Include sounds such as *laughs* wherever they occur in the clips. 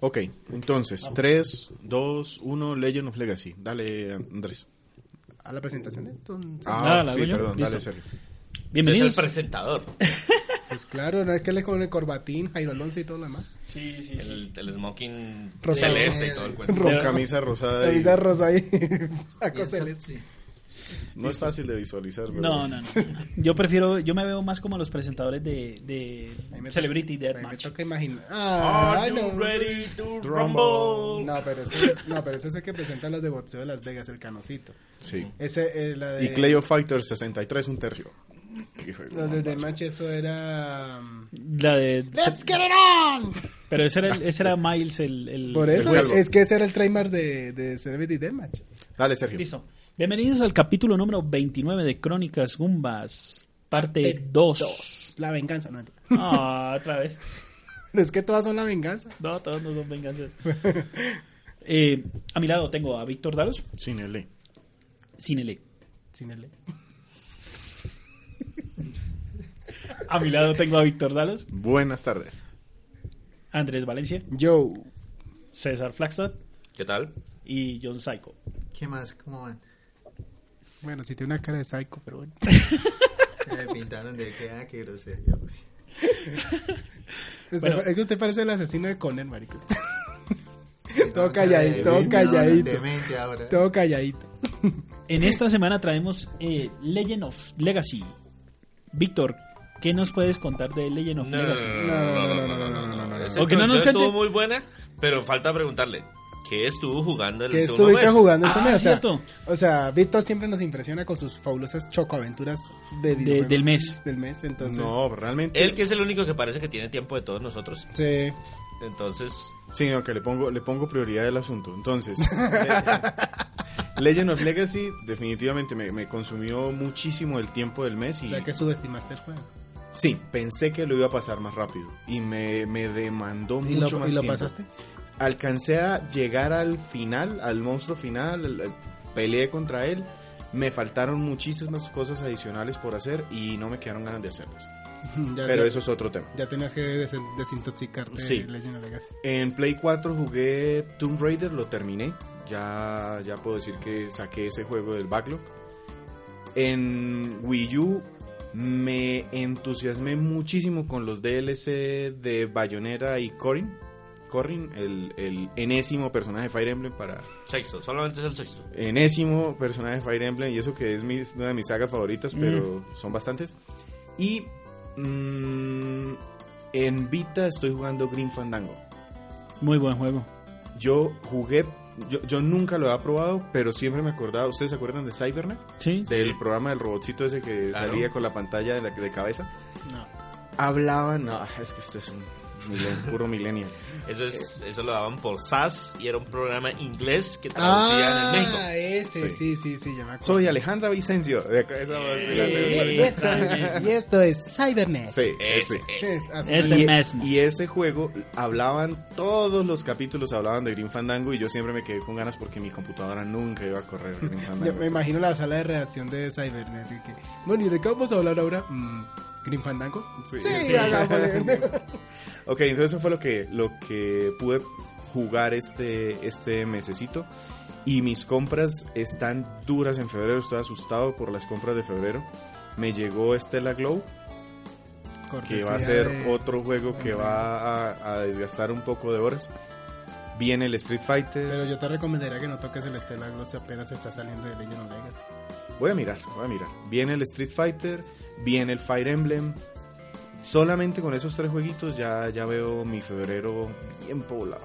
Ok, entonces, 3, 2, 1, Legend of Legacy. Dale, Andrés. A la presentación, entonces. Ah, Ah, ¿la sí, perdón, Listo. dale, Sergio. Bienvenidos. Es el presentador. *laughs* Pues claro, no es que le con el corbatín, Jairo Alonso y todo lo demás. Sí, sí, El, el smoking Rosado. celeste y todo el cuento. Rosa. Camisa rosada. La y- vida rosa ahí. *laughs* Paco Celeste. No es fácil de visualizar, ¿verdad? No, no, no. Yo prefiero, yo me veo más como los presentadores de, de Ahí me Celebrity Ahí me Deathmatch. toca imaginar. Ah, Are you no. ready to Rumble? No, pero ese es, no, pero ese es el que presenta los de boxeo de Las Vegas, el canocito. Sí. Ese, eh, la de... Y Clay of Fighters 63, un tercio. Hijo de Los de mamá. Deathmatch, eso era... um, La de... ¡Let's get it on! Pero ese era, el- ese era Miles, el... el- Por eso, es que ese era el trademark de, de Celebrity Deathmatch. Dale, Sergio. Listo. Bienvenidos al capítulo número 29 de Crónicas Gumbas, parte 2. La venganza, no. Ah, otra vez. *laughs* Es que todas son la venganza. No, todos no son venganzas. *laughs* Eh, a mi lado tengo a Víctor Dalos, Sin L. sin el E. Sin el... A mi lado tengo a Víctor Dalos, Buenas tardes. Andrés Valencia, Yo. César Flagstad ¿Qué tal? y John Psycho. ¿Qué más? ¿Cómo van? Bueno, si tiene una cara de psycho, pero bueno. Me pintaron de que, ah, qué grosería. güey. Usted- Bueno. Es que usted parece el asesino de Conan, marico. Todo calladito, todo calladito. Todo calladito. En esta semana traemos eh, Legend of Legacy. Víctor, ¿qué nos puedes contar de Legend of No, no, Legacy? no, no, no, no, no, no, no, no. No nos introducción cuente- estuvo muy buena, pero falta preguntarle, ¿qué estuvo jugando el ¿Qué último estuviste mes? jugando este Ah, mes? O sea, cierto. o sea, Víctor siempre nos impresiona con sus fabulosas chocoaventuras de videojuegos del mes. Del mes, entonces. No, realmente. Él que es el único que parece que tiene tiempo de todos nosotros. Sí. Entonces, Sí, no, que le pongo, le pongo prioridad al asunto. Entonces, Le- *laughs* Legend of Legacy definitivamente me, me consumió muchísimo el tiempo del mes y O sea, que subestimaste el juego. sí, pensé que lo iba a pasar más rápido y me, me demandó ¿Y mucho lo, más y lo tiempo. pasaste? Alcancé a llegar al final, al monstruo final, al- al- peleé contra él. Me faltaron muchísimas cosas adicionales por hacer y no me quedaron ganas de hacerlas. *laughs* Ya Pero eso es otro tema. Ya tenías que des- desintoxicarte Sí. Legend of Legacy. En Play 4 jugué Tomb Raider, lo terminé. Ya, ya puedo decir que saqué ese juego del backlog. En Wii U me entusiasmé muchísimo con los DLC de Bayonetta y Corrin. Corrin, el, el enésimo personaje de Fire Emblem para... sexto, solamente es el sexto. Enésimo personaje de Fire Emblem y eso que es mis- una de mis sagas favoritas, pero son bastantes. Y mm, en Vita estoy jugando Green Fandango. Muy buen juego. Yo jugué, yo, yo nunca lo había probado, pero siempre me acordaba, ¿ustedes se acuerdan de Cybernet? Sí. Del programa del robotcito ese que Claro. salía con la pantalla de, la, de cabeza. No. Hablaban, no, es que este es un puro millennial. Eso, es, eso lo daban por SAS y era un programa inglés que traducían Ah, en México. ese, Sí. sí, sí, sí, ya me acuerdo. Soy Alejandra Vicencio. De acá, esa voz, sí, la por Y esto es, y esto es Cybernet. Sí, Ese, ese. ese. Es así. Ese y, mismo. y ese juego hablaban, todos los capítulos hablaban de Green Fandango y yo siempre me quedé con ganas porque mi computadora nunca iba a correr Green *laughs* Yo Fandango. me imagino la sala de redacción de Cybernet. y que, bueno, ¿y de qué vamos a hablar ahora? Mm, ¿Green Fandango? Sí, Sí, sí. hagámosle. *laughs* Ok, entonces eso fue lo que, lo que pude jugar este, este mesecito. Y mis compras están duras en febrero. Estoy asustado por las compras de febrero. Me llegó Stella Glow, que Cortesía va a ser de- otro juego que va a, a desgastar un poco de horas. Viene el Street Fighter. Pero yo te recomendaría que no toques el Stellar Gloss si apenas está saliendo de Legend of Legacy. Voy a mirar, voy a mirar. Viene el Street Fighter, viene el Fire Emblem. Solamente con esos tres jueguitos ya, ya veo mi febrero bien poblado.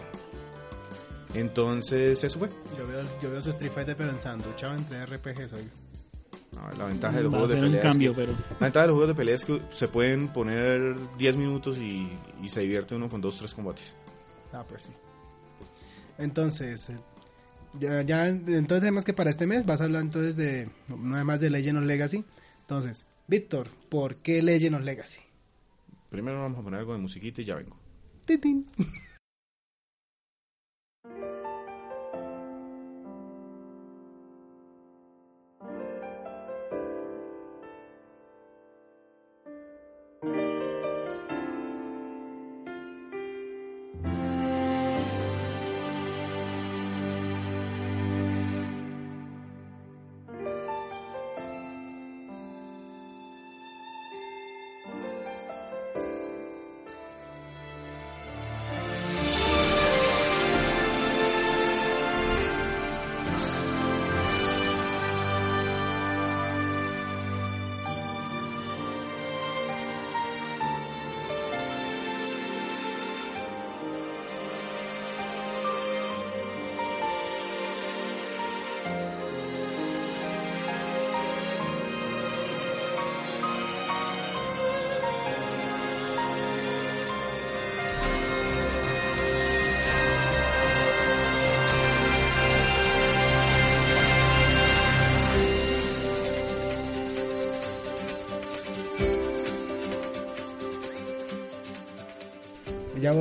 Entonces, eso fue. Yo veo, yo veo su Street Fighter pero en sanduchado entre RPGs hoy. No, la ventaja de los Va juegos de pelea es cambio, que- pero... La ventaja de los juegos de pelea es que se pueden poner 10 minutos y, y se divierte uno con dos, tres combates. Ah, pues sí. Entonces, eh, ya, ya, entonces tenemos que para este mes vas a hablar entonces de, nada más de Legend of Legacy. Entonces, Víctor, ¿por qué Legend of Legacy? Primero vamos a poner algo de musiquita y ya vengo. Titín. Ya *laughs*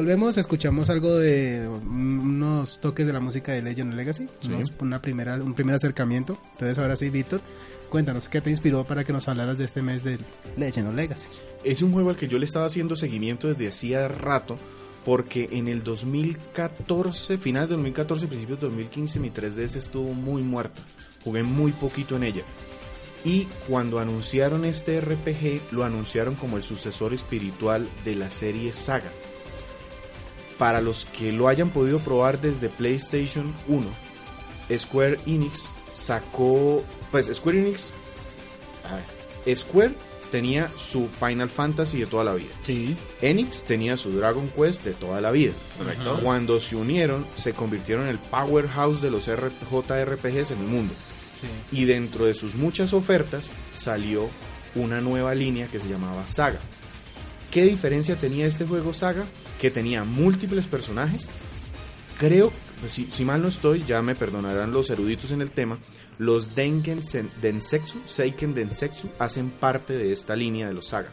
volvemos, escuchamos algo de unos toques de la música de Legend of Legacy, unos- una primera, un primer acercamiento. Entonces ahora sí, Víctor, cuéntanos qué te inspiró para que nos hablaras de este mes del Legend of Legacy. Es un juego al que yo le estaba haciendo seguimiento desde hacía rato, porque en el 2014, final de 2014, principios de 2015, mi 3DS estuvo muy muerta. Jugué muy poquito en ella. Y cuando anunciaron este RPG, lo anunciaron como el sucesor espiritual de la serie Saga. Para los que lo hayan podido probar desde PlayStation 1, Square Enix sacó, pues Square Enix, a ver, Square tenía su Final Fantasy de toda la vida. Sí. Enix tenía su Dragon Quest de toda la vida. Correcto. Cuando se unieron, se convirtieron en el powerhouse de los JRPGs en el mundo. Y dentro de sus muchas ofertas salió una nueva línea que se llamaba Saga. ¿Qué diferencia tenía este juego Saga? Que tenía múltiples personajes. Creo, pues, si, si mal no estoy, ya me perdonarán los eruditos en el tema, los Denken Densetsu, Seiken Densetsu, hacen parte de esta línea de los Saga.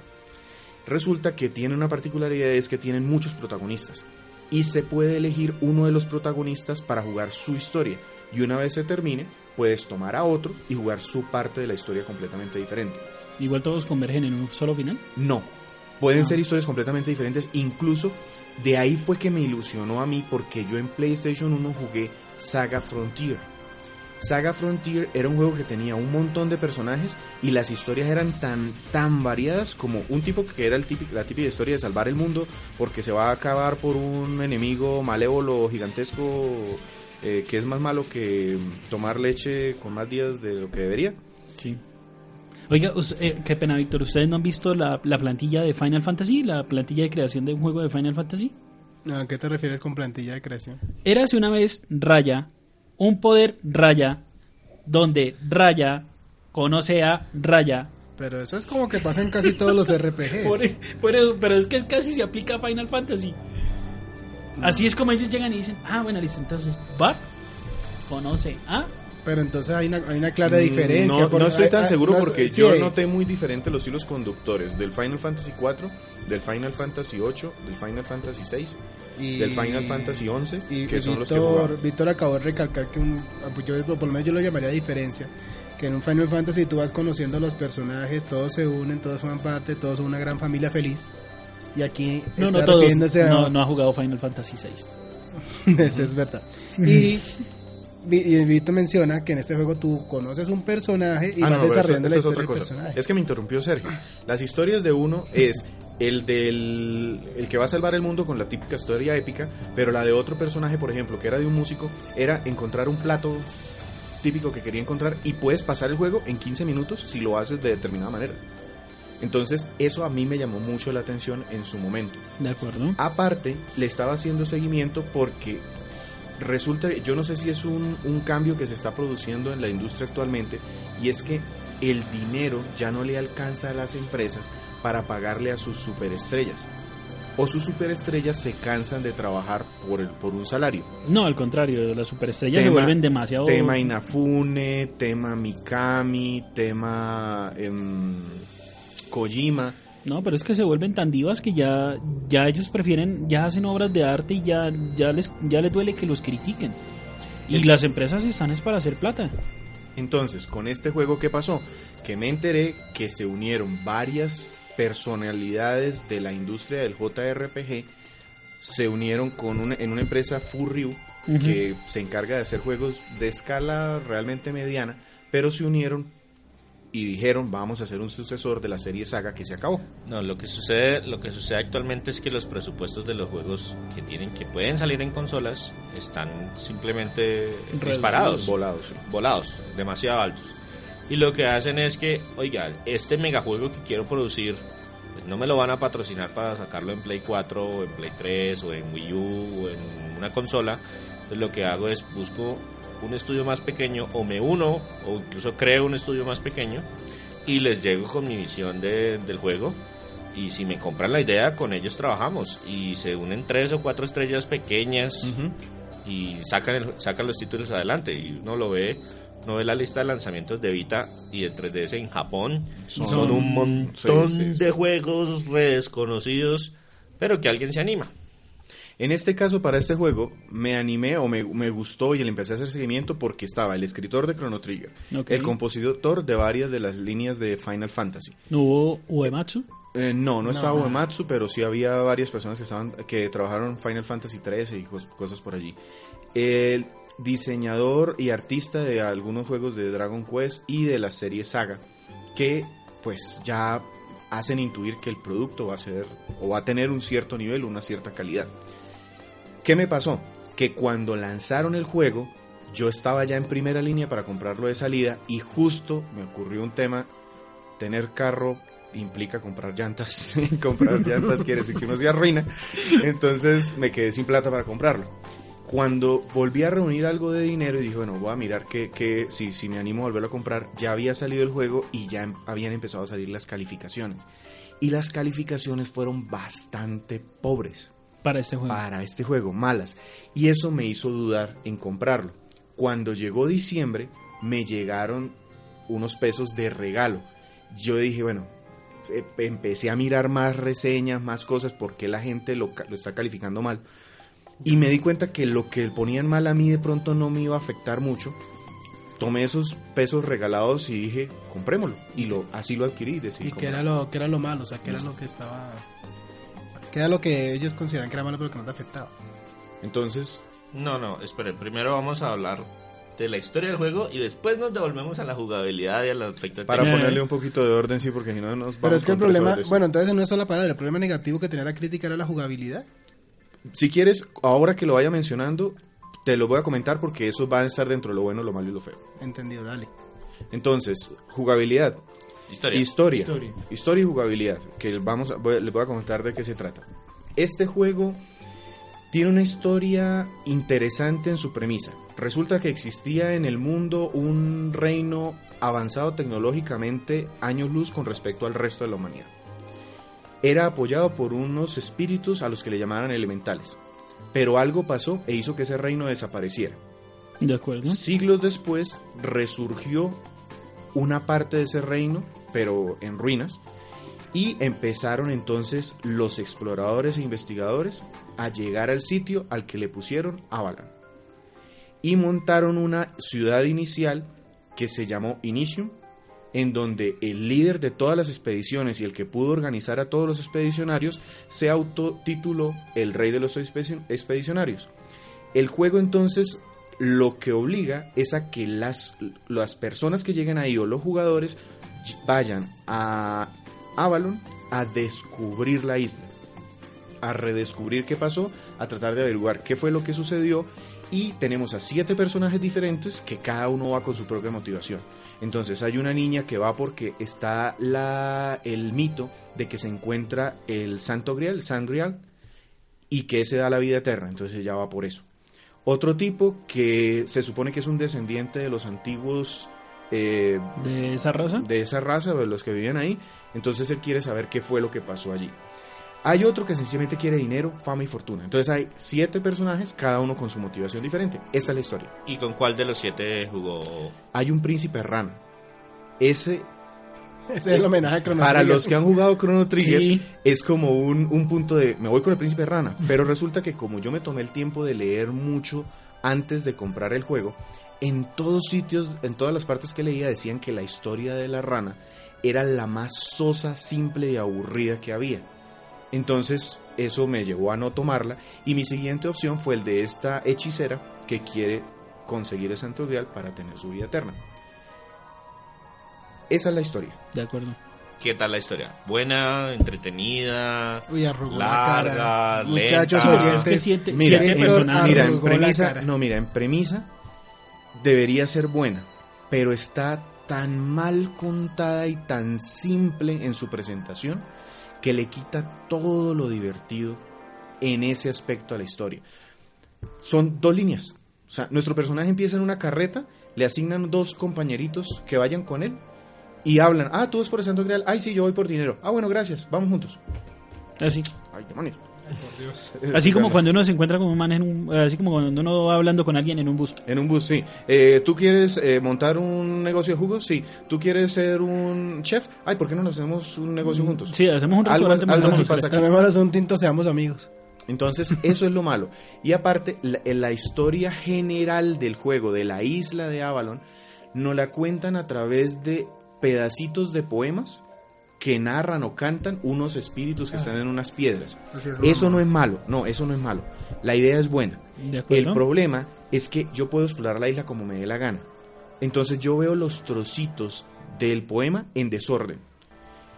Resulta que tiene una particularidad, es que tienen muchos protagonistas. Y se puede elegir uno de los protagonistas para jugar su historia. Y una vez se termine, puedes tomar a otro y jugar su parte de la historia completamente diferente. Igual todos convergen en un solo final. No. Pueden Ah. ser historias completamente diferentes. Incluso de ahí fue que me ilusionó a mí porque yo en PlayStation 1 jugué Saga Frontier. Saga Frontier era un juego que tenía un montón de personajes y las historias eran tan, tan variadas como un tipo que era el típico, la típica historia de salvar el mundo porque se va a acabar por un enemigo malévolo gigantesco eh, que es más malo que tomar leche con más días de lo que debería. Sí. Oiga, us- eh, qué pena, Víctor. ¿Ustedes no han visto la, la plantilla de Final Fantasy? La plantilla de creación de un juego de Final Fantasy. ¿A qué te refieres con plantilla de creación? Érase una vez Raya, un poder Raya, donde Raya conoce a Raya. Pero eso es como que pasa en casi todos los *laughs* RPGs. Por- por eso- pero es que casi se aplica a Final Fantasy. Así es como ellos llegan y dicen, ah, bueno, listo, entonces Bart conoce a... Pero entonces hay una, hay una clara diferencia. No, por- no estoy tan hay- seguro no- porque sí, yo noté muy diferente los hilos conductores del Final Fantasy 4, del Final Fantasy 8, del Final Fantasy 6, y- del Final Fantasy 11, y, que y son los que Víctor, jugaba. Víctor acabó de recalcar que un, yo, por lo menos yo lo llamaría diferencia. Que en un Final Fantasy tú vas conociendo a los personajes, todos se unen, todos forman parte, todos son una gran familia feliz. Y aquí No, está no todos. refiriéndose a- No, no ha jugado Final Fantasy 6. *laughs* Eso es verdad. Y, Vi- *laughs* y Víctor menciona que en este juego tú conoces un personaje y Ah, vas no, eso- desarrollando eso la es historia otra del cosa. personaje. Es que me interrumpió Sergio. Las historias de uno es el del el que va a salvar el mundo con la típica historia épica, pero la de otro personaje, por ejemplo, que era de un músico, era encontrar un plato típico que quería encontrar y puedes pasar el juego en 15 minutos si lo haces de determinada manera. Entonces, eso a mí me llamó mucho la atención en su momento. De acuerdo. Aparte, le estaba haciendo seguimiento porque resulta, yo no sé si es un, un cambio que se está produciendo en la industria actualmente, y es que el dinero ya no le alcanza a las empresas para pagarle a sus superestrellas. O sus superestrellas se cansan de trabajar por, el, por un salario. No, al contrario, las superestrellas se Tema- vuelven demasiado... Tema Inafune, tema Mikami, tema em, Kojima. No, pero es que se vuelven tan divas que ya, ya ellos prefieren, ya hacen obras de arte y ya, ya les, ya les duele que los critiquen. Y El- las empresas están es para hacer plata. Entonces, con este juego, ¿qué pasó? Que me enteré que se unieron varias personalidades de la industria del JRPG, se unieron con una, en una empresa Furryu, que se encarga de hacer juegos de escala realmente mediana, pero se unieron y dijeron, vamos a hacer un sucesor de la serie Saga que se acabó. No, lo que sucede, lo que sucede actualmente es que los presupuestos de los juegos que tienen que pueden salir en consolas están simplemente disparados, Volados. sí. volados, demasiado altos. Y lo que hacen es que, oiga, este megajuego que quiero producir, pues no me lo van a patrocinar para sacarlo en Play 4 o en Play 3 o en Wii U o en una consola. Entonces lo que hago es busco un estudio más pequeño o me uno o incluso creo un estudio más pequeño y les llego con mi visión de- del juego y si me compran la idea con ellos trabajamos y se unen tres o cuatro estrellas pequeñas y sacan, el- sacan los títulos adelante y uno lo ve no ve la lista de lanzamientos de Vita y de 3DS en Japón son, Son- un montón sí, sí, sí. de juegos desconocidos pero que alguien se anima En este caso, para este juego, me animé o me, me gustó y le empecé a hacer seguimiento porque estaba el escritor de Chrono Trigger, Ok. el compositor de varias de las líneas de Final Fantasy. ¿No hubo Uematsu? Eh, no, no, estaba No. Uematsu, pero sí había varias personas que estaban que trabajaron Final Fantasy 13 y cos- cosas por allí. El diseñador y artista de algunos juegos de Dragon Quest y de la serie Saga, que pues ya hacen intuir que el producto va a ser o va a tener un cierto nivel, una cierta calidad. ¿Qué me pasó? Que cuando lanzaron el juego, yo estaba ya en primera línea para comprarlo de salida y justo me ocurrió un tema, tener carro implica comprar llantas, *laughs* comprar *laughs* llantas quiere decir que uno se arruina, entonces me quedé sin plata para comprarlo. Cuando volví a reunir algo de dinero y dije, bueno, voy a mirar que, que si, si me animo a volverlo a comprar, ya había salido el juego y ya em- habían empezado a salir las calificaciones. Y las calificaciones fueron bastante pobres Para este juego. para este juego, malas. Y eso me hizo dudar en comprarlo. Cuando llegó diciembre, me llegaron unos pesos de regalo. Yo dije, bueno, eh, empecé a mirar más reseñas, más cosas, porque la gente lo, está calificando mal. Y me di cuenta que lo que ponían mal a mí de pronto no me iba a afectar mucho. Tomé esos pesos regalados y dije, comprémoslo. Y lo, así lo adquirí. Decidí ¿Y era, lo, qué era lo malo? O sea, ¿qué era lo que estaba... ¿Qué era lo que ellos consideran que era malo pero que no te afectaba? Entonces, no no espere primero vamos a hablar de la historia del juego y después nos devolvemos a la jugabilidad y a la expectativa para ponerle un poquito de orden, sí, porque si no nos vamos Pero es que el problema... Bueno, entonces no es solo la palabra. El problema negativo que tenía la crítica era la jugabilidad. Si quieres, ahora que lo vaya mencionando, te lo voy a comentar porque eso va a estar dentro de lo bueno, lo malo y lo feo. Entendido, dale. Entonces, jugabilidad, historia historia, Historia. historia, y jugabilidad, que vamos a, voy- les voy a comentar de qué se trata. Este juego tiene una historia interesante en su premisa. Resulta que existía en el mundo un reino avanzado tecnológicamente años luz con respecto al resto de la humanidad. Era apoyado por unos espíritus a los que le llamaban elementales. Pero algo pasó e hizo que ese reino desapareciera. De acuerdo. Siglos después resurgió una parte de ese reino, pero en ruinas, y empezaron entonces los exploradores e investigadores a llegar al sitio al que le pusieron Avalan. Y montaron una ciudad inicial que se llamó Initium, en donde el líder de todas las expediciones y el que pudo organizar a todos los expedicionarios se autotituló el rey de los expedi- expedicionarios. El juego entonces lo que obliga es a que las, las personas que lleguen ahí o los jugadores vayan a Avalon a descubrir la isla. a redescubrir qué pasó, a tratar de averiguar qué fue lo que sucedió y tenemos a siete personajes diferentes que cada uno va con su propia motivación. Entonces hay una niña que va porque está la, el mito de que se encuentra el Santo Grial, el San Grial, y que ese da la vida eterna, entonces ella va por eso. Otro tipo que se supone que es un descendiente de los antiguos eh, ¿De esa raza? de esa raza, de los que vivían ahí, entonces él quiere saber qué fue lo que pasó allí. Hay otro que sencillamente quiere dinero, fama y fortuna. Entonces hay siete personajes, cada uno con su motivación diferente. Esta es la historia. ¿Y con cuál de los siete jugó? Hay un príncipe rana. Ese, Ese es el homenaje a Chrono para Trigger. los que han jugado Chrono Trigger, Sí. es como un, un punto de, me voy con el príncipe rana. Pero resulta que como yo me tomé el tiempo de leer mucho antes de comprar el juego, en todos sitios, en todas las partes que leía decían que la historia de la rana era la más sosa, simple y aburrida que había. Entonces eso me llevó a no tomarla y mi siguiente opción fue el de esta hechicera que quiere conseguir el santo grial para tener su vida eterna. Esa es la historia. De acuerdo. ¿Qué tal la historia? ¿Buena? ¿Entretenida? Uy, arrugó Larga, la cara. lenta. Muchachos, es que Mira, en- mira, en premisa, no, mira, en premisa debería ser buena, pero está tan mal contada y tan simple en su presentación que le quita todo lo divertido en ese aspecto a la historia. Son dos líneas. O sea, nuestro personaje empieza en una carreta, le asignan dos compañeritos que vayan con él y hablan, ah, tú vas por el Santo Grial, ay, sí, yo voy por dinero. Ah, bueno, gracias, vamos juntos. Así. Ay, demonios. Así como cuando uno se encuentra con un man en un, así como cuando uno va hablando con alguien en un bus. En un bus, sí. Eh, ¿Tú quieres eh, montar un negocio de jugos? Sí. ¿Tú quieres ser un chef? Ay, ¿por qué no nos hacemos un negocio juntos? Sí, hacemos un Algo- restaurante. algo tres. pasa aquí. Tomémonos un tinto, seamos amigos. Entonces, eso es lo malo. Y aparte, la, la historia general del juego, de la isla de Avalon, nos la cuentan a través de pedacitos de poemas que narran o cantan unos espíritus que están en unas piedras. Eso no es malo, no, eso no es malo. La idea es buena. El problema es que yo puedo explorar la isla como me dé la gana. Entonces yo veo los trocitos del poema en desorden.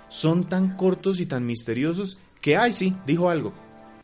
Son tan cortos y tan misteriosos que, ay, sí, dijo algo.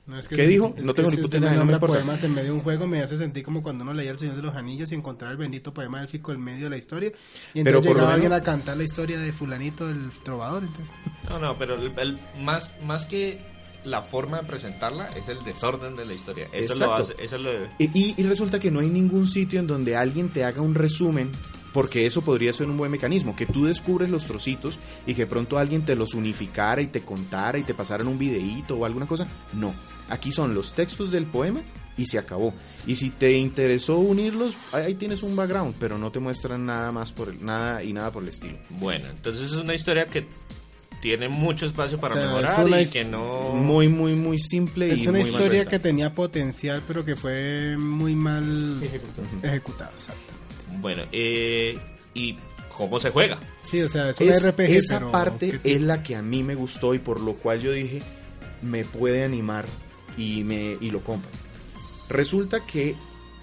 No, es que ¿Qué si- dijo? es No tengo ni puta idea, no me poemas en medio de un juego me hace sentir como cuando uno leía El Señor de los Anillos y encontraba el bendito poema élfico en medio de la historia. Y Pero entonces por lo llegaba alguien menos- a cantar la historia de fulanito, el trovador. Entonces, No, no, pero el, el- más, más que la forma de presentarla es el desorden de la historia. Eso lo Exacto. hace, eso lo Y, y- y resulta que no hay ningún sitio en donde alguien te haga un resumen, porque eso podría ser un buen mecanismo, que tú descubres los trocitos y que pronto alguien te los unificara y te contara y te pasara en un videíto o alguna cosa. No, aquí son los textos del poema y se acabó. Y si te interesó unirlos, ahí tienes un background, pero no te muestran nada más por el, nada y nada por el estilo. Bueno, entonces es una historia que tiene mucho espacio para O sea, es mejorar una y que no... Muy, muy, muy simple es y una muy historia que tenía potencial, pero que fue muy mal ejecutada. exactamente. Bueno, eh, ¿y cómo se juega? Sí, o sea, es un Es- RPG, esa pero parte es la que a mí me gustó y por lo cual yo dije me puede animar y me y lo compro. Resulta que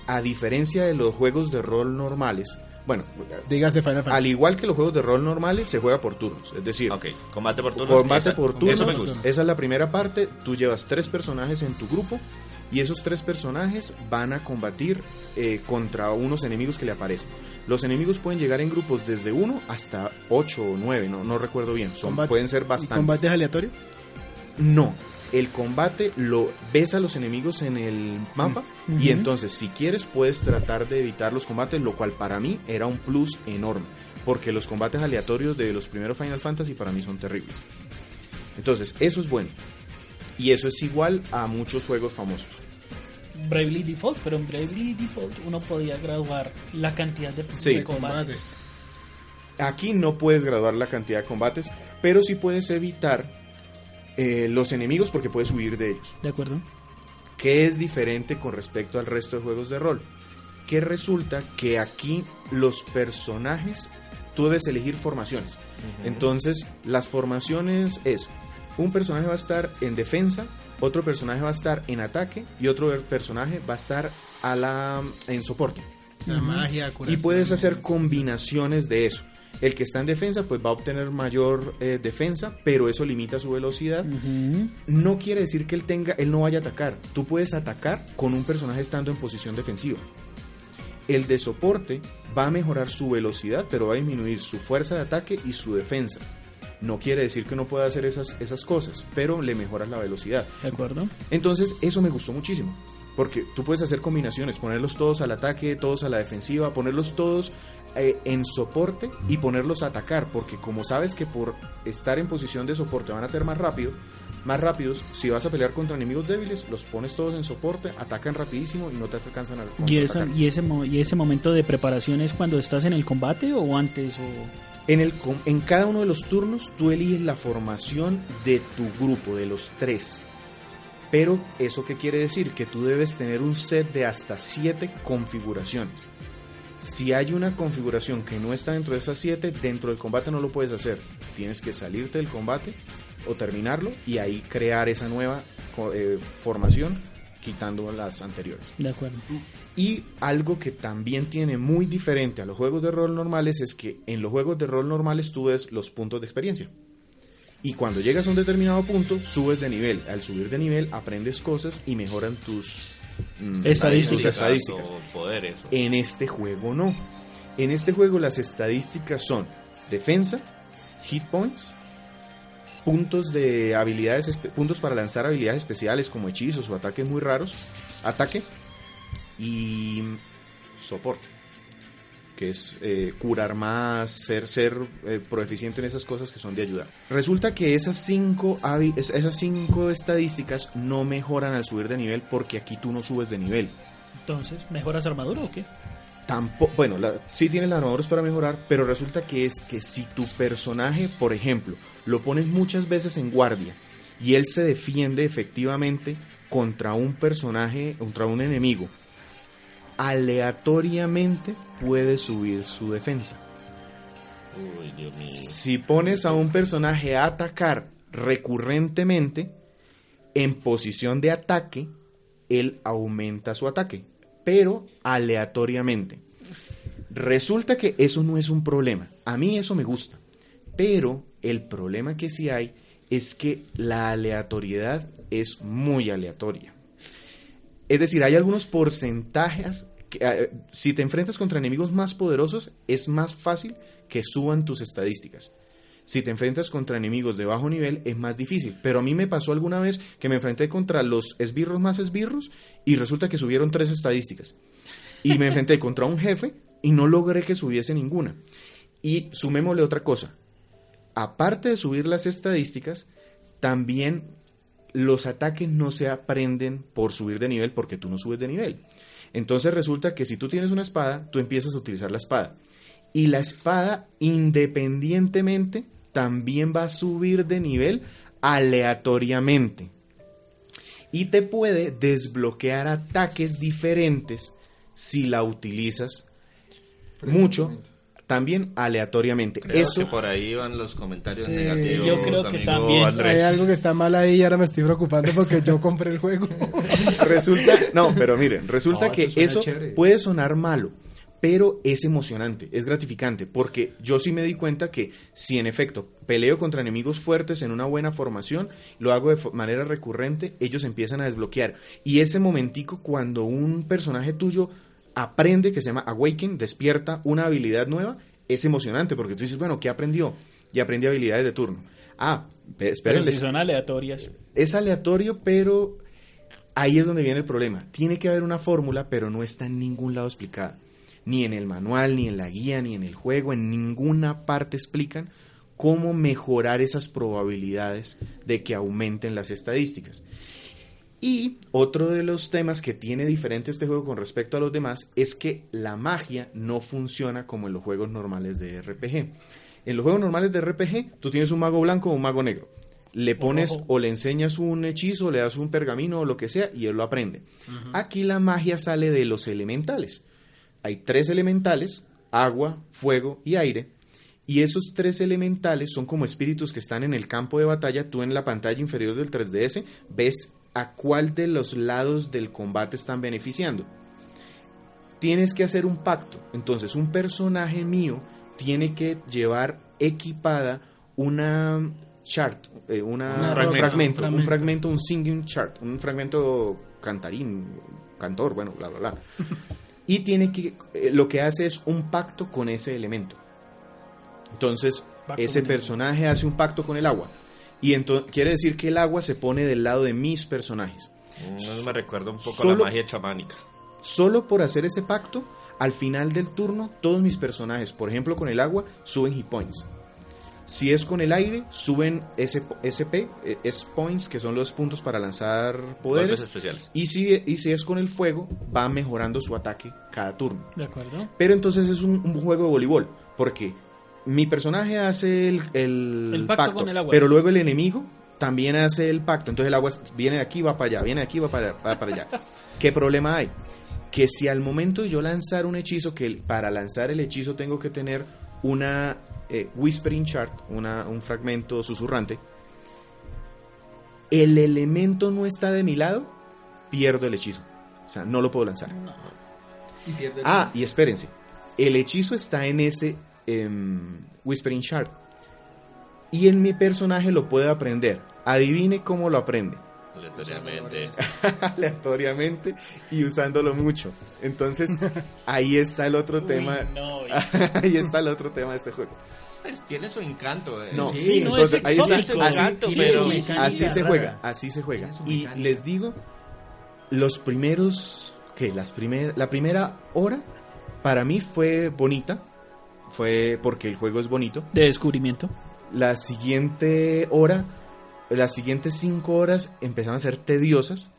a diferencia de los juegos de rol normales, bueno, Dígase Final Fantasy. al igual que los juegos de rol normales se juega por turnos, es decir, Ok, combate por turnos. combate esa- por Eso turnos, me gusta. esa es la primera parte, tú llevas tres personajes en tu grupo y esos tres personajes van a combatir eh, contra unos enemigos que le aparecen. Los enemigos pueden llegar en grupos desde uno hasta ocho o nueve, no, no recuerdo bien, son, Combate- pueden ser ¿Y bastantes. combate es aleatorio? No, el combate lo ves a los enemigos en el mapa Ujú. y entonces si quieres puedes tratar de evitar los combates, lo cual para mí era un plus enorme, porque los combates aleatorios de los primeros Final Fantasy para mí son terribles. Entonces, eso es bueno. Y eso es igual a muchos juegos famosos. Bravely Default, pero en Bravely Default uno podía graduar la cantidad de, Sí. de combates. Aquí no puedes graduar la cantidad de combates, pero sí puedes evitar eh, los enemigos porque puedes huir de ellos. ¿De acuerdo? ¿Qué es diferente con respecto al resto de juegos de rol? Que resulta que aquí los personajes, tú debes elegir formaciones. Entonces, las formaciones es, un personaje va a estar en defensa, otro personaje va a estar en ataque y otro personaje va a estar a la, en soporte. La magia, Y puedes hacer combinaciones de eso. El que está en defensa pues va a obtener mayor eh, defensa, pero eso limita su velocidad. No quiere decir que él tenga, él no vaya a atacar. Tú puedes atacar con un personaje estando en posición defensiva. El de soporte va a mejorar su velocidad, pero va a disminuir su fuerza de ataque y su defensa. No quiere decir que no pueda hacer esas, esas cosas, pero le mejoras la velocidad. ¿De acuerdo? Entonces, eso me gustó muchísimo. Porque tú puedes hacer combinaciones, ponerlos todos al ataque, todos a la defensiva, ponerlos todos eh, en soporte y ponerlos a atacar. Porque como sabes que por estar en posición de soporte van a ser más rápido, más rápidos, si vas a pelear contra enemigos débiles, los pones todos en soporte, atacan rapidísimo y no te alcanzan a ¿Y, esa- y, ese, ¿Y ese momento de preparación es cuando estás en el combate o antes? O... En, el, en cada uno de los turnos tú eliges la formación de tu grupo, de los tres. Pero eso qué quiere decir? Que tú debes tener un set de hasta siete configuraciones. Si hay una configuración que no está dentro de esas siete, dentro del combate no lo puedes hacer. Tienes que salirte del combate o terminarlo y ahí crear esa nueva eh, formación quitando las anteriores. De acuerdo. Y algo que también tiene muy diferente a los juegos de rol normales es que en los juegos de rol normales tú ves los puntos de experiencia. Y cuando llegas a un determinado punto, subes de nivel. Al subir de nivel, aprendes cosas y mejoran tus mm, Estadísticas. tus estadísticas. O poderes. o- En este juego no. En este juego las estadísticas son defensa, hit points, puntos de habilidades, puntos para lanzar habilidades especiales como hechizos o ataques muy raros, ataque y soporte, que es eh, curar más, ser, ser eh, proeficiente en esas cosas que son de ayuda. Resulta que esas cinco, esas cinco estadísticas no mejoran al subir de nivel porque aquí tú no subes de nivel. Entonces, ¿mejoras armadura o qué? Bueno, la, sí tienes las armaduras para mejorar, pero resulta que es que si tu personaje, por ejemplo, lo pones muchas veces en guardia y él se defiende efectivamente contra un personaje, contra un enemigo, aleatoriamente puede subir su defensa. Uy, Dios mío. Si pones a un personaje a atacar recurrentemente en posición de ataque, él aumenta su ataque, pero aleatoriamente. Resulta que eso no es un problema. A mí eso me gusta. Pero el problema que sí hay es que la aleatoriedad es muy aleatoria. Es decir, hay algunos porcentajes que eh, si te enfrentas contra enemigos más poderosos es más fácil que suban tus estadísticas. Si te enfrentas contra enemigos de bajo nivel es más difícil. Pero a mí me pasó alguna vez que me enfrenté contra los esbirros más esbirros y resulta que subieron tres estadísticas. Y me enfrenté *laughs* contra un jefe y no logré que subiese ninguna. Y sumémosle otra cosa. Aparte de subir las estadísticas, también los ataques no se aprenden por subir de nivel porque tú no subes de nivel. Entonces resulta que si tú tienes una espada, tú empiezas a utilizar la espada. Y la espada, independientemente, también va a subir de nivel aleatoriamente. Y te puede desbloquear ataques diferentes si la utilizas mucho, también aleatoriamente. Creo Eso que por ahí van los comentarios Sí, negativos. yo creo que también. Andrés. Hay algo que está mal ahí y ahora me estoy preocupando porque yo compré el juego. *laughs* resulta, no, pero miren, resulta No, que eso suena eso chévere. puede sonar malo, pero es emocionante, es gratificante, porque yo sí me di cuenta que si en efecto peleo contra enemigos fuertes en una buena formación, lo hago de manera recurrente, ellos empiezan a desbloquear. Y ese momentico cuando un personaje tuyo aprende, que se llama Awaken, despierta una habilidad nueva, es emocionante, porque tú dices, bueno, ¿qué aprendió? Y aprendí habilidades de turno. Ah, Pero esperen, si son aleatorias. es aleatorio, pero ahí es donde viene el problema. Tiene que haber una fórmula, pero no está en ningún lado explicada. Ni en el manual, ni en la guía, ni en el juego, en ninguna parte explican cómo mejorar esas probabilidades de que aumenten las estadísticas. Y otro de los temas que tiene diferente este juego con respecto a los demás es que la magia no funciona como en los juegos normales de RPG. En los juegos normales de RPG, tú tienes un mago blanco o un mago negro. Le pones o le enseñas un hechizo, le das un pergamino o lo que sea y él lo aprende. Aquí la magia sale de los elementales. Hay tres elementales, agua, fuego y aire. Y esos tres elementales son como espíritus que están en el campo de batalla. Tú en la pantalla inferior del 3DS ves a cuál de los lados del combate están beneficiando. Tienes que hacer un pacto. Entonces un personaje mío tiene que llevar equipada una chart, eh, una- Una un fragmento, un fragmento, un singing chart, un fragmento cantarín, cantor, bueno, bla, bla, bla. *laughs* y tiene que, eh, lo que hace es un pacto con ese elemento. Entonces, Pacto ese el personaje hace un pacto con el agua. Y entonces quiere decir que el agua se pone del lado de mis personajes. Mm, me recuerda un poco a Solo- la magia chamánica. Solo por hacer ese pacto, al final del turno, todos mis personajes, por ejemplo con el agua, suben hit points. Si es con el aire, suben SP, eh, S points, que son los puntos para lanzar poderes. especiales. Y si, y si es con el fuego, va mejorando su ataque cada turno. De acuerdo. Pero entonces es un, un juego de voleibol, porque mi personaje hace el, el El pacto con el agua. pero luego el enemigo también hace el pacto. Entonces el agua viene de aquí, va para allá, viene de aquí, va para, va para allá. *laughs* ¿Qué problema hay? Que si al momento de yo lanzar un hechizo, que para lanzar el hechizo tengo que tener una eh, Whispering Chart, una, un fragmento susurrante, el elemento no está de mi lado, pierdo el hechizo. O sea, no lo puedo lanzar. Y pierde el- Ah, y espérense. El hechizo está en ese em, Whispering Shard. Y en mi personaje lo puede aprender. Adivine cómo lo aprende. Aleatoriamente. *laughs* Aleatoriamente y usándolo mucho. Entonces, *laughs* ahí está el otro Uy, tema. no, *laughs* ahí está el otro tema de este juego. Pues tiene su encanto. eh. No, Sí, Sí, no entonces es ahí está. Así, tiene pero- así se rara. juega, así se juega. Y les digo, los primeros, que las primer, la primera hora para mí fue bonita, fue porque el juego es bonito. De descubrimiento. La siguiente hora, las siguientes cinco horas empezaron a ser tediosas.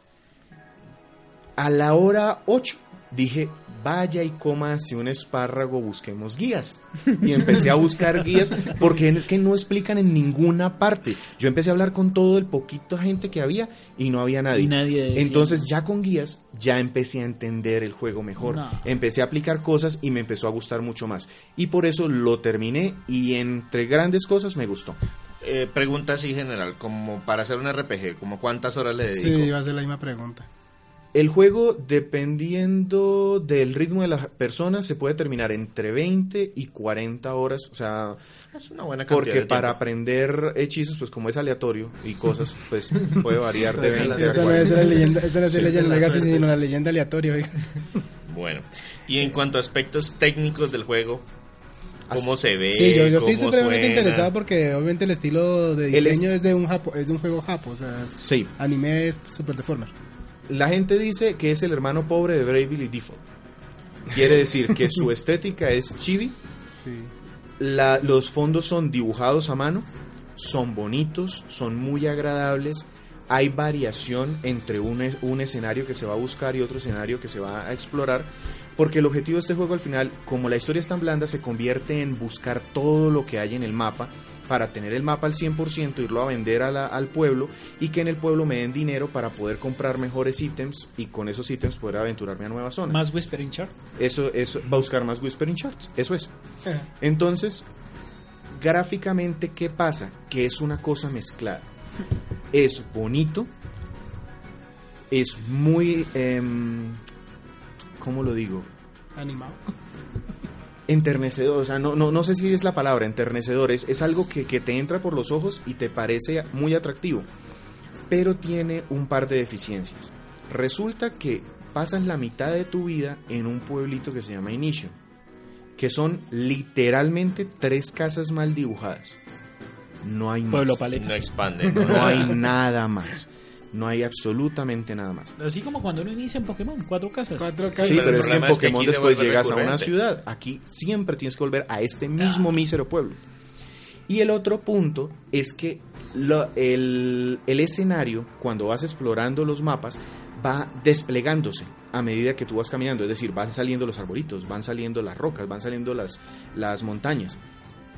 A la hora 8 dije, vaya y coma si un espárrago, busquemos guías. Y empecé a buscar guías porque es que no explican en ninguna parte. Yo empecé a hablar con todo el poquito gente que había y no había nadie. Entonces ya con guías ya empecé a entender el juego mejor. No. Empecé a aplicar cosas y me empezó a gustar mucho más. Y por eso lo terminé y entre grandes cosas me gustó. Eh, pregunta así general, como para hacer un RPG, como cuántas horas le dedico. Sí, iba a ser la misma pregunta. El juego, dependiendo del ritmo de las personas, se puede terminar entre 20 y 40 horas. O sea, Es una buena cantidad porque de para aprender hechizos, pues como es aleatorio y cosas, *laughs* pues puede variar de Entonces, 20 a Esta no 40. es la leyenda, esta no es Sí, la leyenda Legacy, sino la leyenda aleatoria. oiga. Bueno, y en cuanto a aspectos técnicos del juego, ¿cómo se ve? Sí, yo, yo estoy supremamente interesado porque obviamente el estilo de Él es- diseño es... de un japo, es de un juego japo, o sea, Sí, anime es super deformer. la gente dice que es el hermano pobre de Bravely Default. Quiere decir que su *laughs* estética es chibi, Sí. La- los fondos son dibujados a mano, son bonitos, son muy agradables. Hay variación entre un, un escenario que se va a buscar y otro escenario que se va a explorar. Porque el objetivo de este juego al final, como la historia es tan blanda, se convierte en buscar todo lo que hay en el mapa para tener el mapa al 100%, irlo a vender a la- al pueblo y que en el pueblo me den dinero para poder comprar mejores ítems y con esos ítems poder aventurarme a nuevas zonas. Más Whispering Chart. Eso, eso va a buscar más Whispering Charts. Eso es. Entonces, gráficamente, ¿qué pasa? Que es una cosa mezclada. Es bonito. Es muy... em, ¿Cómo lo digo? Animado. Enternecedor, o sea, no, no, no sé si es la palabra, enternecedor, es, es algo que, que te entra por los ojos y te parece muy atractivo, pero tiene un par de deficiencias. Resulta que pasas la mitad de tu vida en un pueblito que se llama Inicio, que son literalmente tres casas mal dibujadas. No hay más. Pueblo Paleta. No expande. No hay nada más. No hay absolutamente nada más. Así como cuando uno inicia en Pokémon, cuatro casas. Cuatro Sí, casas. Pero el pero es que en problema es que Pokémon después llegas a una ciudad. Aquí siempre tienes que volver a este mismo mísero pueblo. Y el otro punto es que lo- el, el escenario, cuando vas explorando los mapas, va desplegándose a medida que tú vas caminando. Es decir, van saliendo los arbolitos, van saliendo las rocas, van saliendo las, las montañas.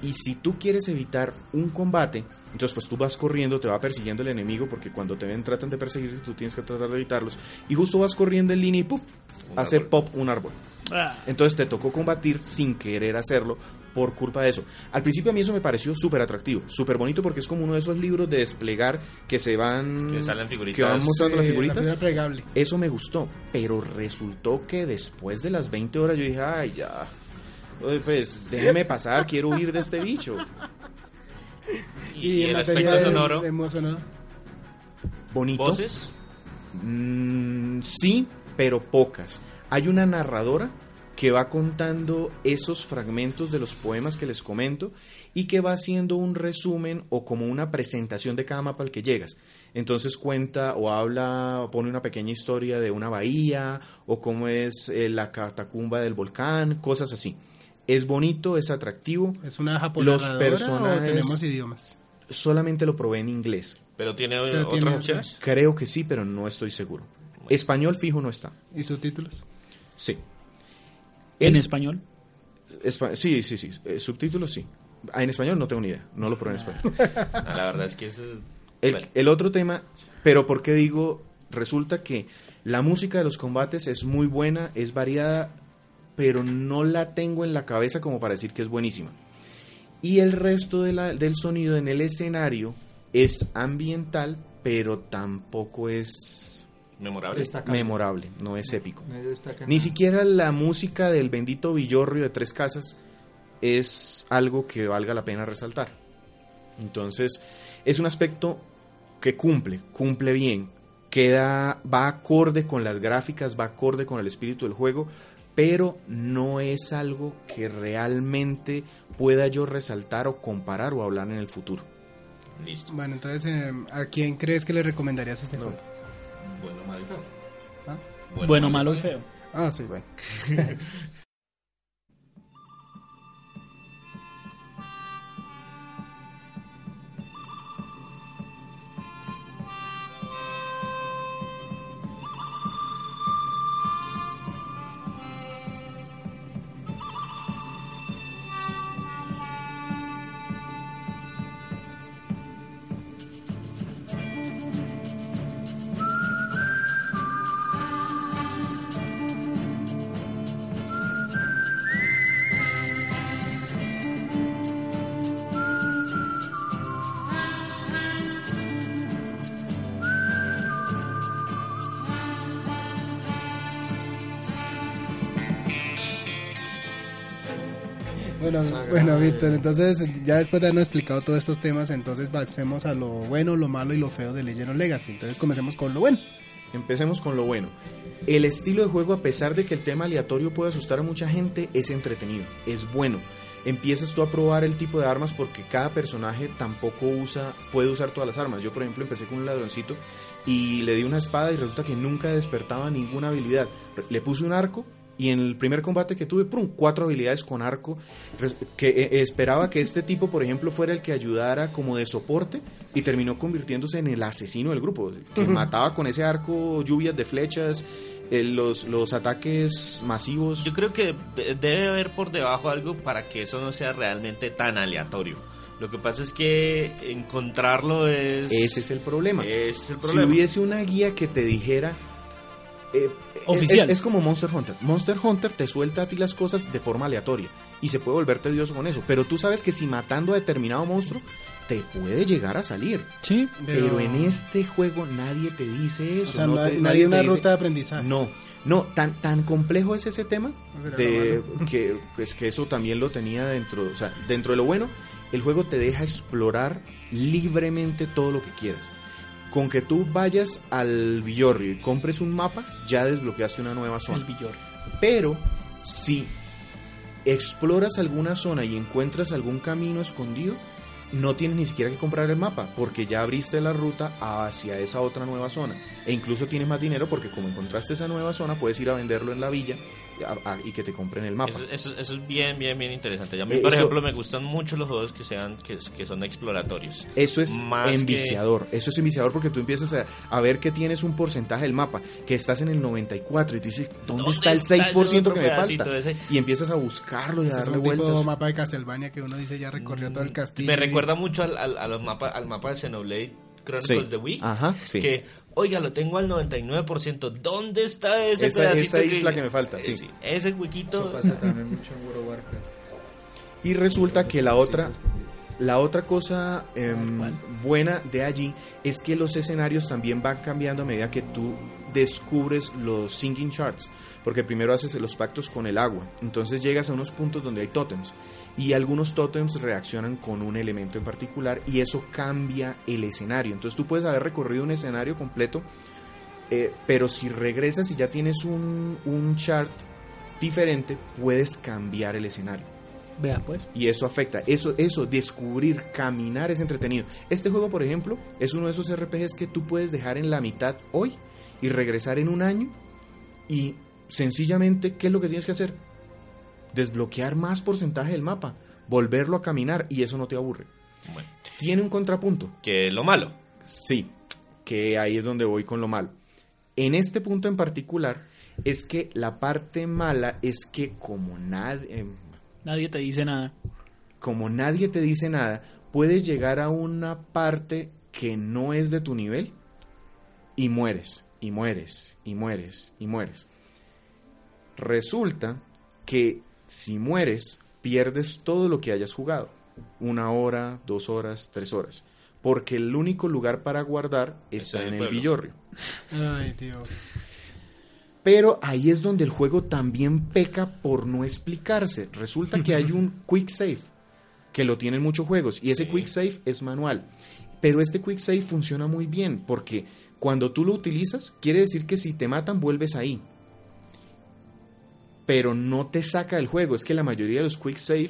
Y si tú quieres evitar un combate, entonces pues tú vas corriendo, te va persiguiendo el enemigo, porque cuando te ven tratan de perseguirte, tú tienes que tratar de evitarlos. Y justo vas corriendo en línea y ¡puf! Hace árbol. pop un árbol. Ah, Entonces te tocó combatir sin querer hacerlo por culpa de eso. Al principio a mí eso me pareció súper atractivo, súper bonito porque es como uno de esos libros de desplegar que se van... Que salen figuritas. que van mostrando las figuritas. La figura plegable. Eso me gustó, pero resultó que después de las 20 horas yo dije, ay, ya, Pues déjeme pasar, quiero huir de este bicho. Y, el aspecto de sonoro. Bonito. ¿Voces? Mm, sí, pero pocas. Hay una narradora que va contando esos fragmentos de los poemas que les comento y que va haciendo un resumen o como una presentación de cada mapa al que llegas. Entonces cuenta o habla o pone una pequeña historia de una bahía o cómo es eh, la catacumba del volcán, cosas así. Es bonito, es atractivo. ¿Es una japonesa o personajes- tenemos idiomas? Solamente lo probé en inglés. ¿Pero tiene Pero otras tiene opciones? Creo que sí, pero no estoy seguro. Español fijo no está. ¿Y subtítulos? Sí. En español. Espa- sí, sí, sí. Eh, subtítulos sí. Ah, en español no tengo ni idea. No lo probé en español. *laughs* Ah, la verdad es que es... El, bueno. el otro tema, pero ¿por qué digo? Resulta que la música de los combates es muy buena, es variada, pero no la tengo en la cabeza como para decir que es buenísima. Y el resto de la- del sonido en el escenario es ambiental, pero tampoco es memorable. Destacable. memorable, no es épico. No Ni siquiera la música del bendito Villorrio de Tres Casas es algo que valga la pena resaltar. Entonces, es un aspecto que cumple, cumple bien, queda, va acorde con las gráficas, va acorde con el espíritu del juego, pero no es algo que realmente pueda yo resaltar o comparar o hablar en el futuro. Listo. Bueno, entonces, eh, ¿a quién crees que le recomendarías este No. juego? Bueno, malo y feo. ¿Ah? Bueno, malo y feo. Ah, sí, bueno. *laughs* Bueno, Sagrado. bueno, Víctor, entonces ya después de habernos explicado todos estos temas, entonces pasemos a lo bueno, lo malo y lo feo de Legend of Legacy. Entonces comencemos con lo bueno. Empecemos con lo bueno. El estilo de juego, a pesar de que el tema aleatorio puede asustar a mucha gente, es entretenido, es bueno. Empiezas tú a probar el tipo de armas porque cada personaje tampoco usa, puede usar todas las armas. Yo, por ejemplo, empecé con un ladroncito y le di una espada y resulta que nunca despertaba ninguna habilidad. Le puse un arco y en el primer combate que tuve, ¡prum! cuatro habilidades con arco, que eh, esperaba que este tipo, por ejemplo, fuera el que ayudara como de soporte y terminó convirtiéndose en el asesino del grupo, que mataba con ese arco lluvias de flechas, eh, los, los ataques masivos. Yo creo que de- debe haber por debajo algo para que eso no sea realmente tan aleatorio. Lo que pasa es que encontrarlo es... Ese es el problema. Ese es el Si hubiese una guía que te dijera... eh, Oficial. Es, es como Monster Hunter. Monster Hunter te suelta a ti las cosas de forma aleatoria y se puede volver tedioso con eso. Pero tú sabes que si matando a determinado monstruo te puede llegar a salir. Sí. Pero, en este juego nadie te dice O eso. sea, no no, te- nadie hay una te dice- ruta de aprendizaje. No, no, tan, tan complejo es ese tema No de *laughs* que, pues, que eso también lo tenía dentro, o sea, dentro de lo bueno, el juego te deja explorar libremente todo lo que quieras. Con que tú vayas al Villorrio y compres un mapa, ya desbloqueaste una nueva El zona. Pero si exploras alguna zona y encuentras algún camino escondido, no tienes ni siquiera que comprar el mapa, porque ya abriste la ruta hacia esa otra nueva zona. E incluso tienes más dinero porque como encontraste esa nueva zona, puedes ir a venderlo en la villa a- a- y que te compren el mapa. Eso, eso- eso es bien, bien, bien interesante. Y a mí, Eh, por eso- ejemplo, me gustan mucho los juegos que sean que, que son exploratorios. Eso es Más que- enviciador, eso es enviciador porque tú empiezas a, a ver que tienes un porcentaje del mapa, que estás en el 94 y tú dices, ¿dónde, ¿Dónde está el está ese 6% que me falta? ese? Y empiezas a buscarlo y a Es darle tipo vueltas. mapa de Castlevania que uno dice ya recorrió todo el castillo. Me recuerda mucho al, al, mapa, al mapa de Xenoblade Chronicles Sí. de Wii. Ajá, sí. Que, oiga, lo tengo al 99%. ¿Dónde está ese Esa- pedacito? esa isla que me falta, Eh, sí. Ese Eso huequito. pasa también mucho en World of Warcraft. Y resulta que la otra, La otra cosa em, buena de allí es que los escenarios también van cambiando a medida que tú descubres los sinking charts. Porque primero haces los pactos con el agua. Entonces llegas a unos puntos donde hay tótems. Y algunos tótems reaccionan con un elemento en particular. Y eso cambia el escenario. Entonces tú puedes haber recorrido un escenario completo. eh, pero si regresas y ya tienes un, un chart diferente, puedes cambiar el escenario. Vea, pues. Y eso afecta. Eso, eso, descubrir, caminar es entretenido. Este juego, por ejemplo, es uno de esos RPGs que tú puedes dejar en la mitad hoy y regresar en un año. Y sencillamente, ¿qué es lo que tienes que hacer? Desbloquear más porcentaje del mapa, volverlo a caminar y eso no te aburre. Bueno, Tiene un contrapunto. que es lo malo. Sí, que ahí es donde voy con lo malo. En este punto en particular, es que la parte mala es que como nadie, Nadie te dice nada. como nadie te dice nada, puedes llegar a una parte que no es de tu nivel y mueres, y mueres, y mueres, y mueres. Resulta que si mueres, pierdes todo lo que hayas jugado. Una hora, dos horas, tres horas. Porque el único lugar para guardar está en el en el pueblo. villorrio. Ay, Dios. Pero ahí es donde el juego también peca por no explicarse. Resulta que hay un quick save, que lo tienen muchos juegos, y ese quick save es manual. Pero este quick save funciona muy bien, porque cuando tú lo utilizas, quiere decir que si te matan, vuelves ahí. Pero no te saca del juego, es que la mayoría de los quick save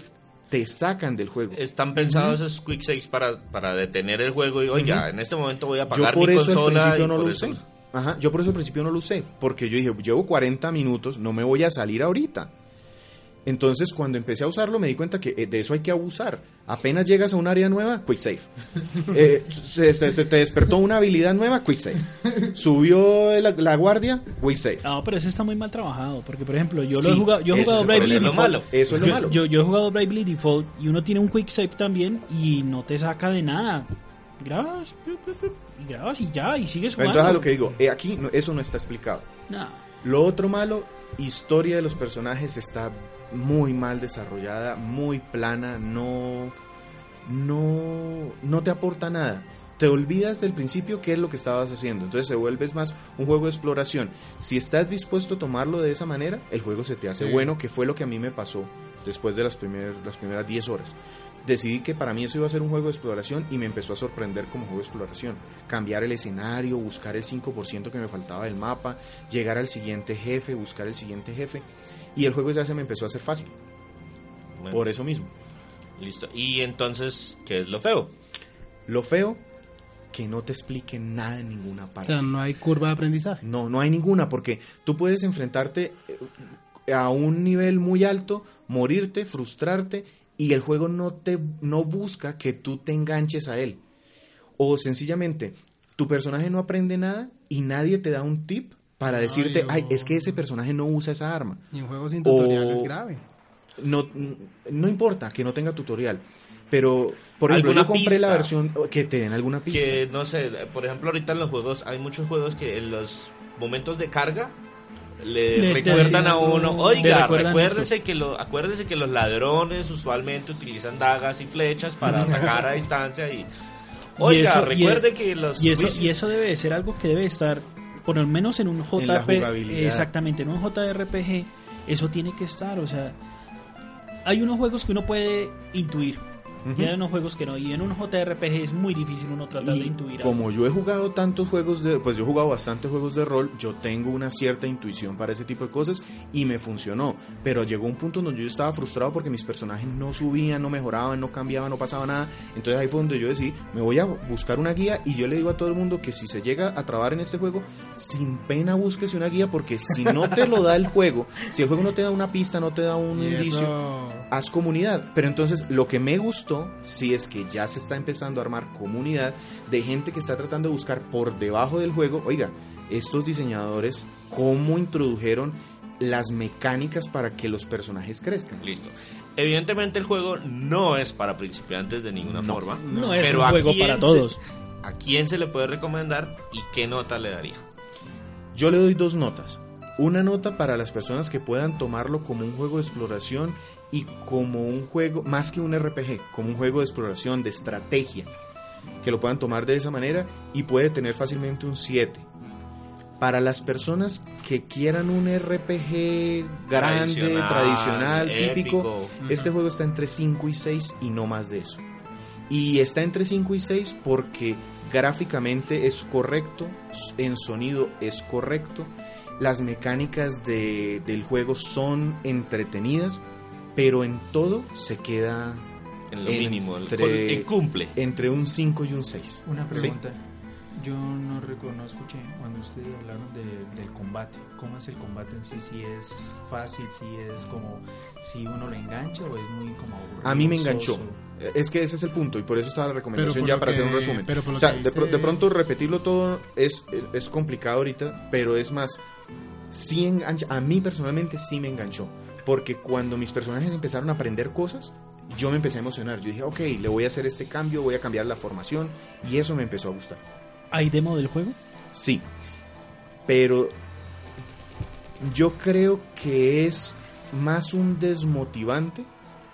te sacan del juego. Están pensados esos quick saves para, para detener el juego y, oiga, en este momento voy a Yo apagar por mi eso al consola. principio no por lo eso- usé. Ajá, yo por eso al principio no lo usé, porque yo dije, llevo 40 minutos, no me voy a salir ahorita. Entonces, cuando empecé a usarlo, me di cuenta que eh, de eso hay que abusar. Apenas llegas a un área nueva, quick save. *laughs* Eh, se, se- se te despertó una habilidad nueva, quick save. Subió la, la guardia, quick save. No, pero eso está muy mal trabajado. Porque, por ejemplo, yo lo he jugado, yo he jugado Bravely Default. malo. Eso es lo yo, malo. Yo, yo he jugado Bravely Default y uno tiene un quick save también y no te saca de nada. Grabas, y grabas y ya, y sigues jugando. Entonces, a lo que digo, eh, aquí no- eso no está explicado. Nah. Lo otro malo, historia de los personajes está muy mal desarrollada, muy plana, no, no, no te aporta nada. Te olvidas del principio qué es lo que estabas haciendo. Entonces se vuelves más un juego de exploración. Si estás dispuesto a tomarlo de esa manera, el juego se te hace Sí. bueno, que fue lo que a mí me pasó después de las, primer- las primeras 10 horas. Decidí que para mí eso iba a ser un juego de exploración y me empezó a sorprender como juego de exploración. Cambiar el escenario, buscar el 5% que me faltaba del mapa, llegar al siguiente jefe, buscar el siguiente jefe. Y el juego ya se me empezó a hacer fácil. Bueno, Por eso mismo. Listo. Y entonces, ¿qué es lo feo? Lo feo, que no te expliquen nada en ninguna O parte. sea, no hay curva de aprendizaje. No, no hay ninguna, porque tú puedes enfrentarte eh, a un nivel muy alto, morirte, frustrarte, y el juego no te no busca que tú te enganches a él. O sencillamente, tu personaje no aprende nada y nadie te da un tip para decirte, ay, es que ese personaje no usa esa arma. Y un juego sin tutorial O- es grave. No, no importa que no tenga tutorial, pero por ejemplo, ¿Alguna yo compré la pista? versión que te den alguna pista. Que no sé, por ejemplo, ahorita en los juegos hay muchos juegos que en los momentos de carga le, Le- recuerdan a uno, oiga, recuérdese que lo, acuérdese que los ladrones usualmente utilizan dagas y flechas para *laughs* atacar a distancia y oiga, eso- y- recuerde que los Y eso, y eso debe de ser algo que debe estar, por lo menos en un la JP, exactamente, en un JRPG, eso tiene que estar, o sea, hay unos juegos que uno puede intuir, Ujú. y hay unos juegos que no, y en un JRPG es muy difícil uno tratar de Y intuir. algo. como yo he jugado tantos juegos de, pues yo he jugado bastantes juegos de rol, yo tengo una cierta intuición para ese tipo de cosas y me funcionó. Pero llegó un punto donde yo estaba frustrado porque mis personajes no subían, no mejoraban, no cambiaban, no pasaba nada. Entonces ahí fue donde yo decidí, me voy a buscar una guía y yo le digo a todo el mundo que si se llega a trabar en este juego, sin pena búsquese una guía porque si no te lo da el juego, si el juego no te da una pista, no te da un *laughs* Y indicio, eso... haz comunidad. Pero entonces lo que me gustó, si es que ya se está empezando a armar comunidad de gente que está tratando de buscar por debajo del juego, oiga, estos diseñadores, ¿cómo introdujeron las mecánicas para que los personajes crezcan? Listo. Evidentemente el juego no es para principiantes de ninguna No. forma. no es pero un ¿a juego para se- todos. ¿A quién se le puede recomendar y qué nota le daría? Yo le doy dos notas. Una nota para las personas que puedan tomarlo como un juego de exploración y como un juego, más que un RPG, como un juego de exploración, de estrategia. Que lo puedan tomar de esa manera y puede tener fácilmente un 7. Para las personas que quieran un RPG grande, Tradicional, tradicional, típico, este juego está entre 5 y 6 y no más de eso. Y está entre 5 y 6 porque gráficamente es correcto, en sonido es correcto, las mecánicas de- del juego son entretenidas, pero en todo se queda En lo mínimo, el- entre, en cumple. entre un 5 y un 6. Una Sí. pregunta. Yo no reconozco escuché cuando ustedes hablaron de- del combate. ¿Cómo es el combate en sí? Si es fácil, si es como si uno lo engancha o es muy como aburrido, A mí me enganchó. soso? Es que ese es el punto y por eso estaba la recomendación ya para hacer un que- resumen. pero o sea, que de, dice- de pronto repetirlo todo es, es complicado ahorita, pero es más, sí engancha, a mí personalmente sí me enganchó, porque cuando mis personajes empezaron a aprender cosas, yo me empecé a emocionar, yo dije, ok, le voy a hacer este cambio, voy a cambiar la formación y eso me empezó a gustar. ¿Hay demo del juego? Sí, pero yo creo que es más un desmotivante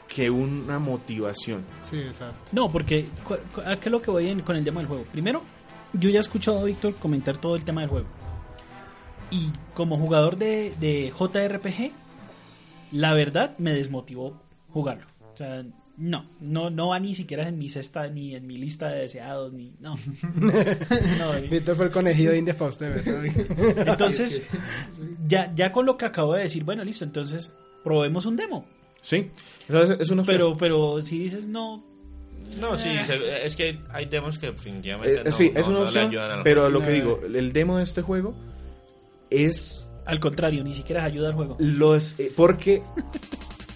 que una motivación. Sí, exacto. No, porque ¿a qué es lo que voy en- con el tema del juego? Primero, yo ya he escuchado a Víctor comentar todo el tema del juego. Y como jugador de, de JRPG, la verdad me desmotivó jugarlo. O sea, no, no, no va ni siquiera en mi cesta, ni en mi lista de deseados, ni. No. *laughs* No, y- Víctor fue el conejillo de Indias para usted, ¿verdad? *laughs* entonces, ya, ya con lo que acabo de decir, bueno, listo, entonces probemos un demo. Sí, entonces es una opción. Pero, pero si dices no, No, sí, se- es que hay demos que definitivamente Eh, no, sí, no- es una no le opción, ayudan al pero lo que digo, el demo de este juego es al contrario, ni siquiera ayuda al juego. los eh, porque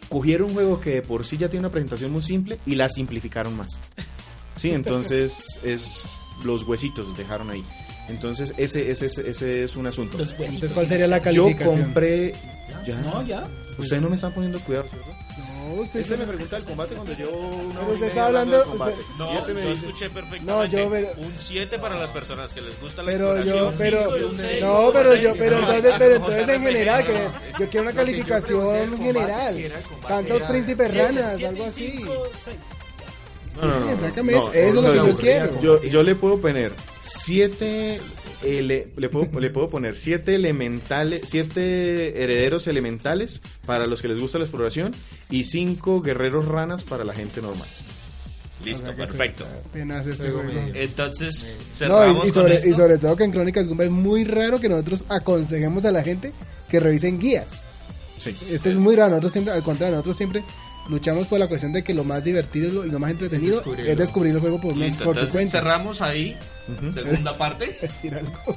cogieron un juego que de por sí ya tiene una presentación muy simple y la simplificaron más. Sí, entonces es los huesitos dejaron ahí. Entonces ese ese ese, ese es un asunto. Los huesitos. Entonces, ¿cuál sería la Yo calificación? compré ya. No, ya. Ustedes no me están poniendo cuidado, ¿cierto? No, usted Este se me pregunta del combate cuando yo una Pero hora usted está hablando combate. usted- No, y este me yo dice, escuché perfectamente. No, yo, pero- Un 7 para las personas que les gusta la Pero yo, pero, cinco seis. no, pero yo, pero No, entonces, pero *laughs* entonces en general, que yo quiero una calificación general. si era el combate, Tantos príncipes ranas, algo así. No, no, no, eso, es lo que yo quiero. Yo, yo le puedo poner siete, ele- le, puedo, le puedo poner siete elementales, siete herederos elementales para los que les gusta la exploración y cinco guerreros ranas para la gente normal. Listo, O sea, perfecto. se- este Juego juego. medio. Entonces, No, cerramos y, y con sobre, esto. y sobre todo que en Crónicas Goomba es muy raro que nosotros aconsejemos a la gente que revisen guías. Sí. Esto es muy raro, nosotros siempre, al contrario, nosotros siempre luchamos por la cuestión de que lo más divertido y lo- más entretenido descubrirlo. es descubrir el juego por, Listo, por su cuenta. cerramos ahí. Segunda *laughs* parte. Decir algo. *laughs*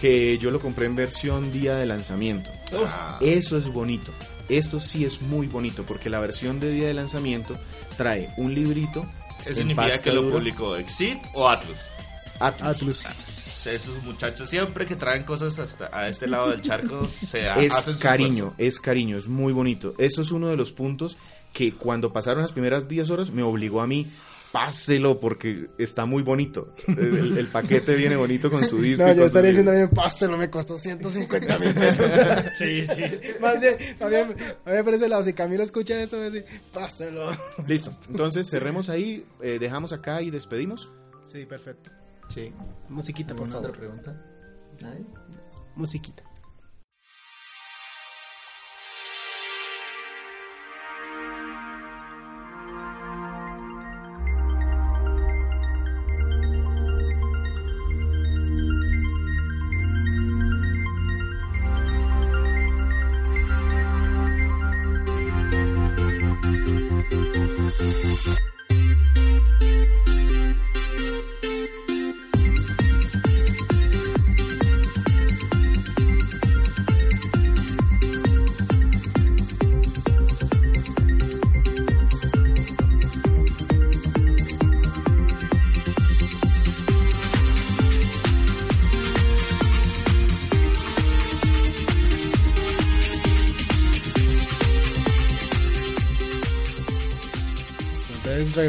Que yo lo compré en versión día de lanzamiento. Ah, Eso es bonito. Eso sí es muy bonito porque la versión de día de lanzamiento trae un librito. ¿Eso en significa que lo publicó Exit o Atlus? Atlus. Atlus. Esos muchachos siempre que traen cosas hasta a este lado del charco *laughs* se es hacen cariño, es cariño, es muy bonito. Eso es uno de los puntos que cuando pasaron las primeras 10 horas me obligó a mí, páselo porque está muy bonito. El, el paquete viene bonito con su *laughs* disco. No, yo estaría diciendo bien, páselo, me costó 150 mil pesos. *laughs* Sí, sí. Más bien, más bien, más bien por ese lado, si Camilo escucha esto, a decir, páselo. Listo, entonces cerremos ahí, eh, dejamos acá y despedimos. Sí, perfecto. Sí. Musiquita, por ¿Alguna otra favor. pregunta? ¿Nadie? Musiquita.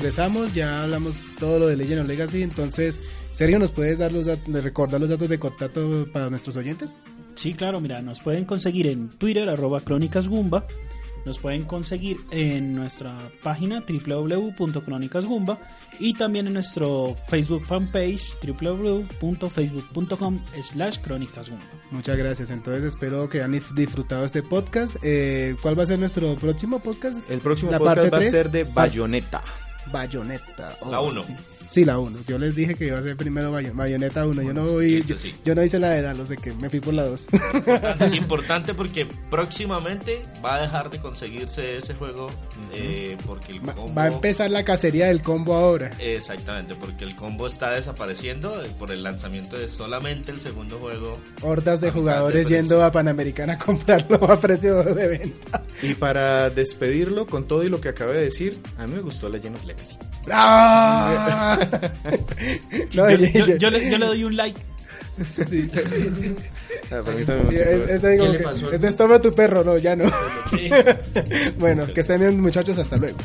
Regresamos, ya hablamos todo lo de Legend of Legacy. Entonces, Sergio, ¿nos puedes dar los recordar los datos de contacto para nuestros oyentes? Sí, claro, mira, nos pueden conseguir en Twitter, arroba Crónicas Gumba. Nos pueden conseguir en nuestra página www.crónicasgumba y también en nuestro Facebook fanpage www.facebook.com slash crónicasgumba. Muchas gracias. Entonces espero que hayan disfrutado este podcast. Eh, ¿Cuál va a ser nuestro próximo podcast? El próximo La podcast parte va a ser de Bayonetta. Bayonetta. Oh, La uno. Sí. Sí, la 1. Yo les dije que iba a ser primero Bayo- Bayonetta 1. Yo no voy, Eso yo, sí. yo no hice la de Dalos de que me fui por la 2. Importante, *laughs* importante porque próximamente va a dejar de conseguirse ese juego eh, porque el Va, combo... va a empezar la cacería del combo ahora. Exactamente, porque el combo está desapareciendo eh, por el lanzamiento de solamente el segundo juego. Hordas de jugadores de yendo a Panamericana a comprarlo a precio de venta. Y para despedirlo con todo y lo que acabé de decir, a mí me gustó Legend of Legacy. ¡Ah! *laughs* *laughs* No, Yo, yo- yo- yo le, yo le doy un like. sí. Ah, permítame es- es ahí como ¿Qué le que, pasó al- este es toma tu perro, no, ya no. Sí. *laughs* bueno, que estén bien muchachos, hasta luego.